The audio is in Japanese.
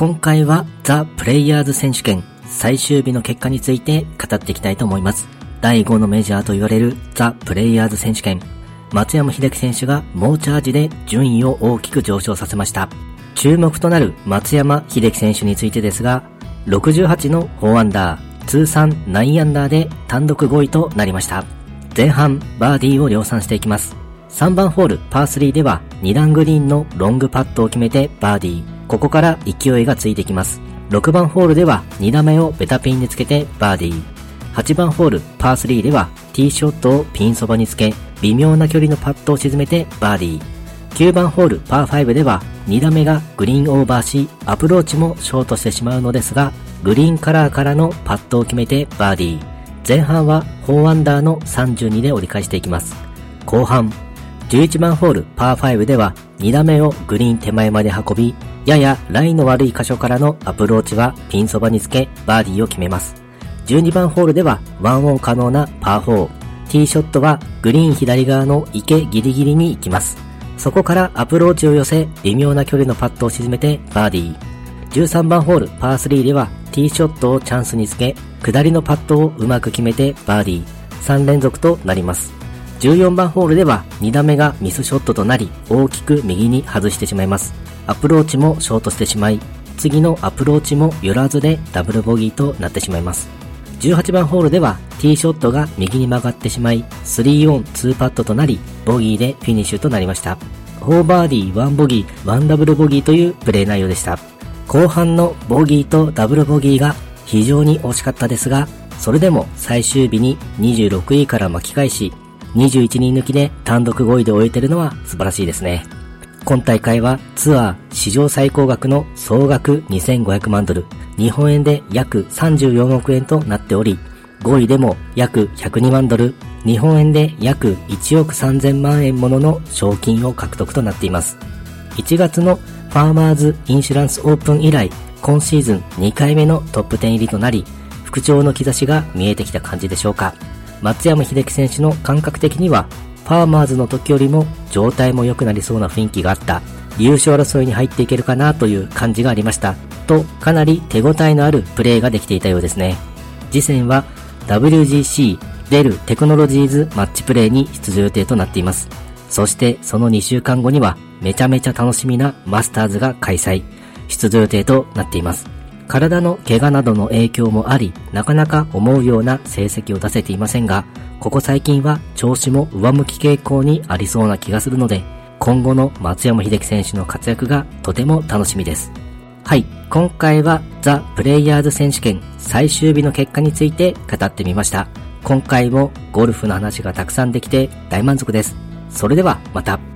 今回はザ・プレイヤーズ選手権最終日の結果について語っていきたいと思います。第5のメジャーと言われるザ・プレイヤーズ選手権。松山秀樹選手が猛チャージで順位を大きく上昇させました。注目となる松山秀樹選手についてですが、68の4アンダー、通算9アンダーで単独5位となりました。前半、バーディーを量産していきます。3番ホール、パー3では2段グリーンのロングパットを決めてバーディー。ここから勢いがついてきます。6番ホールでは2打目をベタピンでつけてバーディー。8番ホール、パー3ではティーショットをピンそばにつけ、微妙な距離のパットを沈めてバーディー。9番ホール、パー5では2打目がグリーンオーバーし、アプローチもショートしてしまうのですが、グリーンカラーからのパットを決めてバーディー。前半は4アンダーの32で折り返していきます。後半、11番ホールパー5では2打目をグリーン手前まで運び、ややラインの悪い箇所からのアプローチはピンそばにつけバーディーを決めます。12番ホールではワンオン可能なパー4。ティーショットはグリーン左側の池ギリギリに行きます。そこからアプローチを寄せ、微妙な距離のパットを沈めてバーディー。13番ホールパー3ではティーショットをチャンスにつけ、下りのパットをうまく決めてバーディー。3連続となります。14番ホールでは2打目がミスショットとなり、大きく右に外してしまいます。アプローチもショートしてしまい、次のアプローチも寄らずでダブルボギーとなってしまいます。18番ホールではティーショットが右に曲がってしまい、3オン2パットとなり、ボギーでフィニッシュとなりました。4バーディー1ボギー1ダブルボギーというプレー内容でした。後半のボギーとダブルボギーが非常に惜しかったですが、それでも最終日に26位から巻き返し、21人抜きで単独5位で終えてるのは素晴らしいですね。今大会はツアー史上最高額の総額2500万ドル、日本円で約34億円となっており、5位でも約102万ドル、日本円で約1億3000万円ものの賞金を獲得となっています。1月のファーマーズインシュランスオープン以来、今シーズン2回目のトップ10入りとなり、復調の兆しが見えてきた感じでしょうか。松山秀樹選手の感覚的には、ファーマーズの時よりも状態も良くなりそうな雰囲気があった。優勝争いに入っていけるかなという感じがありました。と、かなり手応えのあるプレーができていたようですね。次戦は WGC デルテクノロジーズマッチプレイに出場予定となっています。そしてその2週間後にはめちゃめちゃ楽しみなマスターズが開催、出場予定となっています。体の怪我などの影響もあり、なかなか思うような成績を出せていませんが、ここ最近は調子も上向き傾向にありそうな気がするので、今後の松山秀樹選手の活躍がとても楽しみです。はい、今回はザ・プレイヤーズ選手権最終日の結果について語ってみました。今回もゴルフの話がたくさんできて大満足です。それではまた。